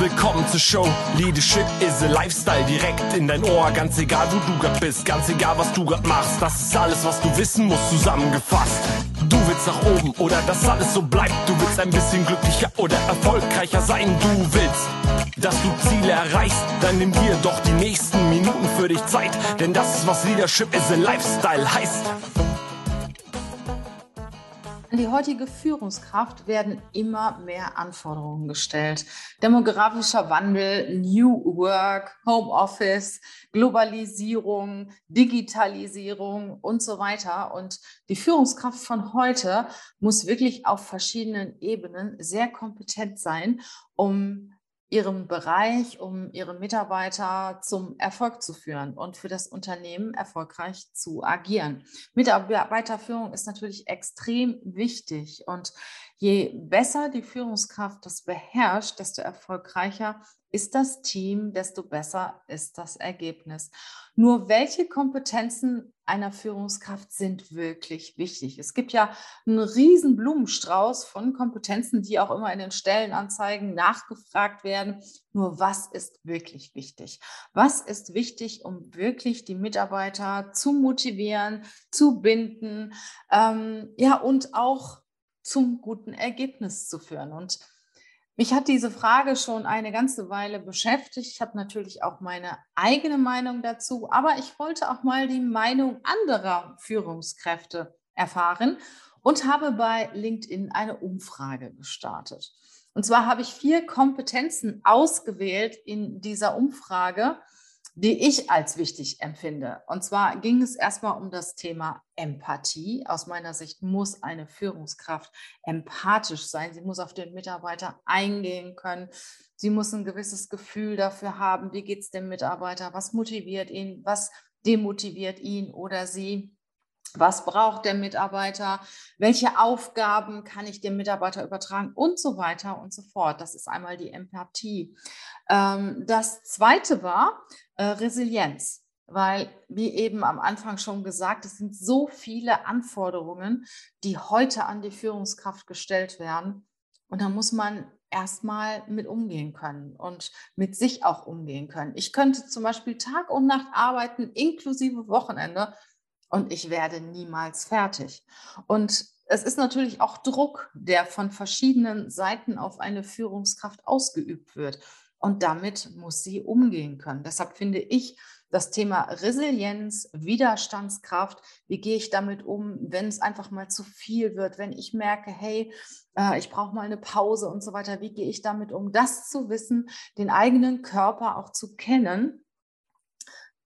Willkommen zur Show. Leadership is a Lifestyle direkt in dein Ohr. Ganz egal, wo du grad bist, ganz egal, was du grad machst. Das ist alles, was du wissen musst, zusammengefasst. Du willst nach oben oder dass alles so bleibt. Du willst ein bisschen glücklicher oder erfolgreicher sein. Du willst, dass du Ziele erreichst. Dann nimm dir doch die nächsten Minuten für dich Zeit. Denn das ist, was Leadership is a Lifestyle heißt. An die heutige Führungskraft werden immer mehr Anforderungen gestellt. Demografischer Wandel, New Work, Homeoffice, Globalisierung, Digitalisierung und so weiter. Und die Führungskraft von heute muss wirklich auf verschiedenen Ebenen sehr kompetent sein, um ihrem Bereich, um ihre Mitarbeiter zum Erfolg zu führen und für das Unternehmen erfolgreich zu agieren. Mitarbeiterführung ist natürlich extrem wichtig und je besser die Führungskraft das beherrscht, desto erfolgreicher ist das Team, desto besser ist das Ergebnis. Nur welche Kompetenzen einer Führungskraft sind wirklich wichtig? Es gibt ja einen riesen Blumenstrauß von Kompetenzen, die auch immer in den Stellenanzeigen nachgefragt werden. Nur was ist wirklich wichtig? Was ist wichtig, um wirklich die Mitarbeiter zu motivieren, zu binden, ähm, ja, und auch zum guten Ergebnis zu führen? Und mich hat diese Frage schon eine ganze Weile beschäftigt. Ich habe natürlich auch meine eigene Meinung dazu, aber ich wollte auch mal die Meinung anderer Führungskräfte erfahren und habe bei LinkedIn eine Umfrage gestartet. Und zwar habe ich vier Kompetenzen ausgewählt in dieser Umfrage, die ich als wichtig empfinde. Und zwar ging es erstmal um das Thema Empathie. Aus meiner Sicht muss eine Führungskraft empathisch sein. Sie muss auf den Mitarbeiter eingehen können. Sie muss ein gewisses Gefühl dafür haben, wie geht es dem Mitarbeiter, was motiviert ihn, was demotiviert ihn oder sie. Was braucht der Mitarbeiter? Welche Aufgaben kann ich dem Mitarbeiter übertragen? Und so weiter und so fort. Das ist einmal die Empathie. Ähm, das zweite war äh, Resilienz, weil, wie eben am Anfang schon gesagt, es sind so viele Anforderungen, die heute an die Führungskraft gestellt werden. Und da muss man erstmal mit umgehen können und mit sich auch umgehen können. Ich könnte zum Beispiel Tag und Nacht arbeiten, inklusive Wochenende, und ich werde niemals fertig. Und es ist natürlich auch Druck, der von verschiedenen Seiten auf eine Führungskraft ausgeübt wird. Und damit muss sie umgehen können. Deshalb finde ich das Thema Resilienz, Widerstandskraft, wie gehe ich damit um, wenn es einfach mal zu viel wird, wenn ich merke, hey, äh, ich brauche mal eine Pause und so weiter, wie gehe ich damit um, das zu wissen, den eigenen Körper auch zu kennen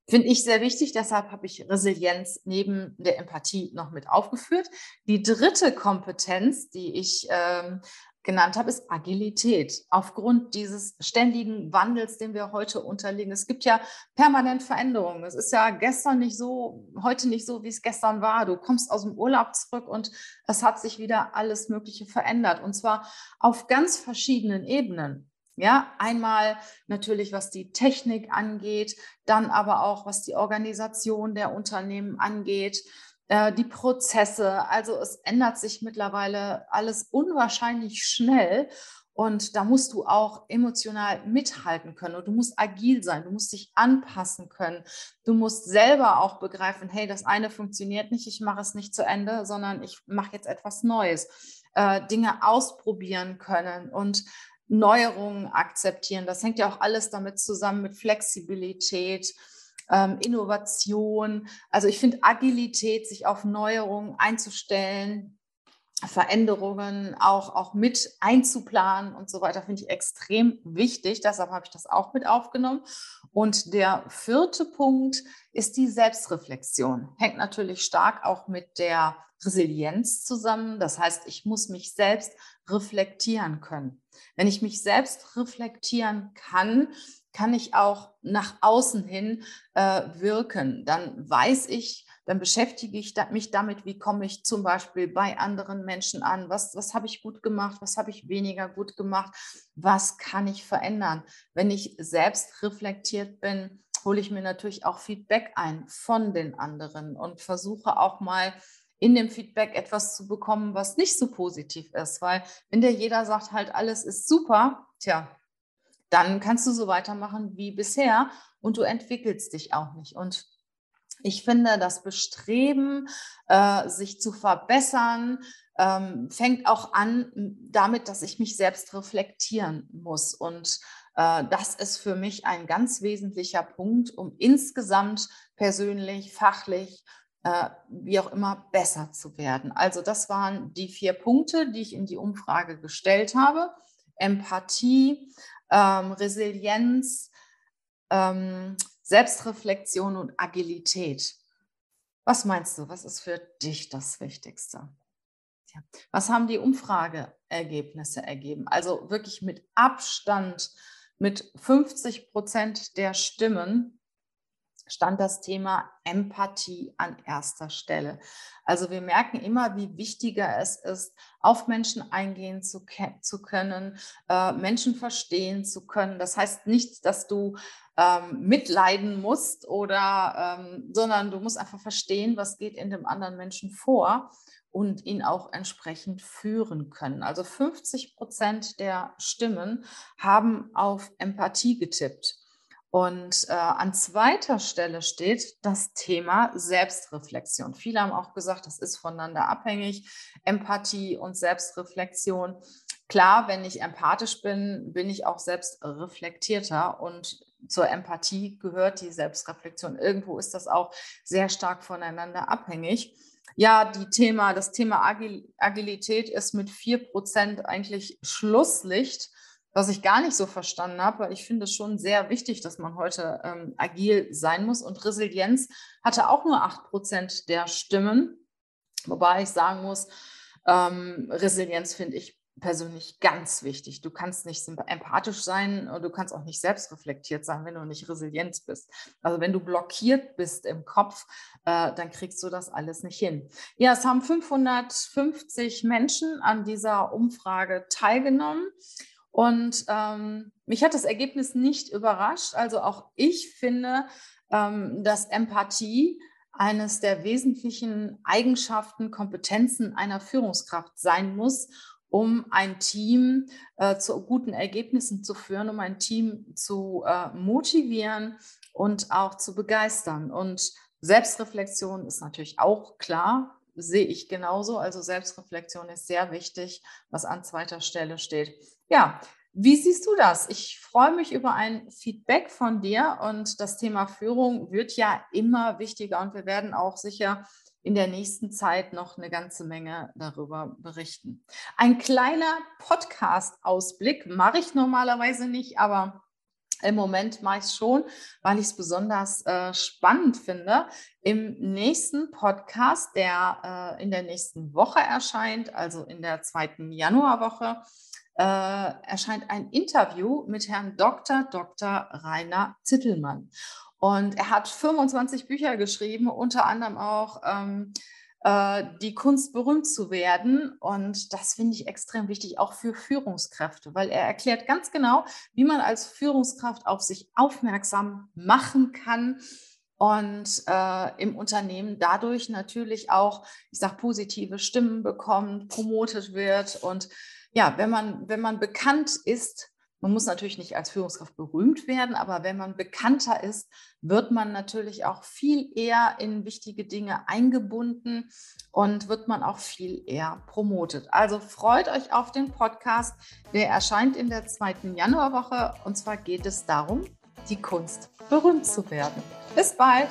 Finde ich sehr wichtig, deshalb habe ich Resilienz neben der Empathie noch mit aufgeführt. Die dritte Kompetenz, die ich ähm, genannt habe, ist Agilität. Aufgrund dieses ständigen Wandels, den wir heute unterliegen. Es gibt ja permanent Veränderungen. Es ist ja gestern nicht so, heute nicht so, wie es gestern war. Du kommst aus dem Urlaub zurück und es hat sich wieder alles Mögliche verändert. Und zwar auf ganz verschiedenen Ebenen. Ja, einmal natürlich, was die Technik angeht, dann aber auch, was die Organisation der Unternehmen angeht, äh, die Prozesse. Also es ändert sich mittlerweile alles unwahrscheinlich schnell. Und da musst du auch emotional mithalten können und du musst agil sein, du musst dich anpassen können. Du musst selber auch begreifen, hey, das eine funktioniert nicht, ich mache es nicht zu Ende, sondern ich mache jetzt etwas Neues. Äh, Dinge ausprobieren können und Neuerungen akzeptieren. Das hängt ja auch alles damit zusammen mit Flexibilität, ähm, Innovation. Also ich finde Agilität, sich auf Neuerungen einzustellen, Veränderungen auch, auch mit einzuplanen und so weiter, finde ich extrem wichtig. Deshalb habe ich das auch mit aufgenommen. Und der vierte Punkt ist die Selbstreflexion. Hängt natürlich stark auch mit der Resilienz zusammen. Das heißt, ich muss mich selbst reflektieren können. Wenn ich mich selbst reflektieren kann, kann ich auch nach außen hin äh, wirken. Dann weiß ich, dann beschäftige ich mich damit, wie komme ich zum Beispiel bei anderen Menschen an, was, was habe ich gut gemacht, was habe ich weniger gut gemacht, was kann ich verändern. Wenn ich selbst reflektiert bin, hole ich mir natürlich auch Feedback ein von den anderen und versuche auch mal in dem Feedback etwas zu bekommen, was nicht so positiv ist. Weil wenn dir jeder sagt, halt alles ist super, tja, dann kannst du so weitermachen wie bisher und du entwickelst dich auch nicht. Und ich finde, das Bestreben, äh, sich zu verbessern, ähm, fängt auch an damit, dass ich mich selbst reflektieren muss. Und äh, das ist für mich ein ganz wesentlicher Punkt, um insgesamt persönlich, fachlich, äh, wie auch immer, besser zu werden. Also das waren die vier Punkte, die ich in die Umfrage gestellt habe. Empathie, ähm, Resilienz, ähm, Selbstreflexion und Agilität. Was meinst du, was ist für dich das Wichtigste? Ja. Was haben die Umfrageergebnisse ergeben? Also wirklich mit Abstand, mit 50 Prozent der Stimmen stand das Thema Empathie an erster Stelle. Also wir merken immer, wie wichtiger es ist, auf Menschen eingehen zu, zu können, äh, Menschen verstehen zu können. Das heißt nicht, dass du ähm, mitleiden musst oder, ähm, sondern du musst einfach verstehen, was geht in dem anderen Menschen vor und ihn auch entsprechend führen können. Also 50 Prozent der Stimmen haben auf Empathie getippt. Und äh, an zweiter Stelle steht das Thema Selbstreflexion. Viele haben auch gesagt, das ist voneinander abhängig, Empathie und Selbstreflexion. Klar, wenn ich empathisch bin, bin ich auch selbst reflektierter und zur Empathie gehört die Selbstreflexion. Irgendwo ist das auch sehr stark voneinander abhängig. Ja, die Thema, das Thema Agilität ist mit 4% eigentlich Schlusslicht was ich gar nicht so verstanden habe, weil ich finde es schon sehr wichtig, dass man heute ähm, agil sein muss. Und Resilienz hatte auch nur 8% der Stimmen, wobei ich sagen muss, ähm, Resilienz finde ich persönlich ganz wichtig. Du kannst nicht empathisch sein und du kannst auch nicht selbstreflektiert sein, wenn du nicht resilient bist. Also wenn du blockiert bist im Kopf, äh, dann kriegst du das alles nicht hin. Ja, es haben 550 Menschen an dieser Umfrage teilgenommen. Und ähm, mich hat das Ergebnis nicht überrascht. Also auch ich finde, ähm, dass Empathie eines der wesentlichen Eigenschaften, Kompetenzen einer Führungskraft sein muss, um ein Team äh, zu guten Ergebnissen zu führen, um ein Team zu äh, motivieren und auch zu begeistern. Und Selbstreflexion ist natürlich auch klar, sehe ich genauso. Also Selbstreflexion ist sehr wichtig, was an zweiter Stelle steht. Ja, wie siehst du das? Ich freue mich über ein Feedback von dir und das Thema Führung wird ja immer wichtiger und wir werden auch sicher in der nächsten Zeit noch eine ganze Menge darüber berichten. Ein kleiner Podcast-Ausblick mache ich normalerweise nicht, aber im Moment mache ich es schon, weil ich es besonders äh, spannend finde. Im nächsten Podcast, der äh, in der nächsten Woche erscheint, also in der zweiten Januarwoche, äh, erscheint ein Interview mit Herrn Dr. Dr. Rainer Zittelmann. Und er hat 25 Bücher geschrieben, unter anderem auch ähm, äh, Die Kunst berühmt zu werden. Und das finde ich extrem wichtig, auch für Führungskräfte, weil er erklärt ganz genau, wie man als Führungskraft auf sich aufmerksam machen kann und äh, im Unternehmen dadurch natürlich auch, ich sage, positive Stimmen bekommt, promotet wird und ja, wenn man, wenn man bekannt ist, man muss natürlich nicht als Führungskraft berühmt werden, aber wenn man bekannter ist, wird man natürlich auch viel eher in wichtige Dinge eingebunden und wird man auch viel eher promotet. Also freut euch auf den Podcast. Der erscheint in der zweiten Januarwoche und zwar geht es darum, die Kunst berühmt zu werden. Bis bald!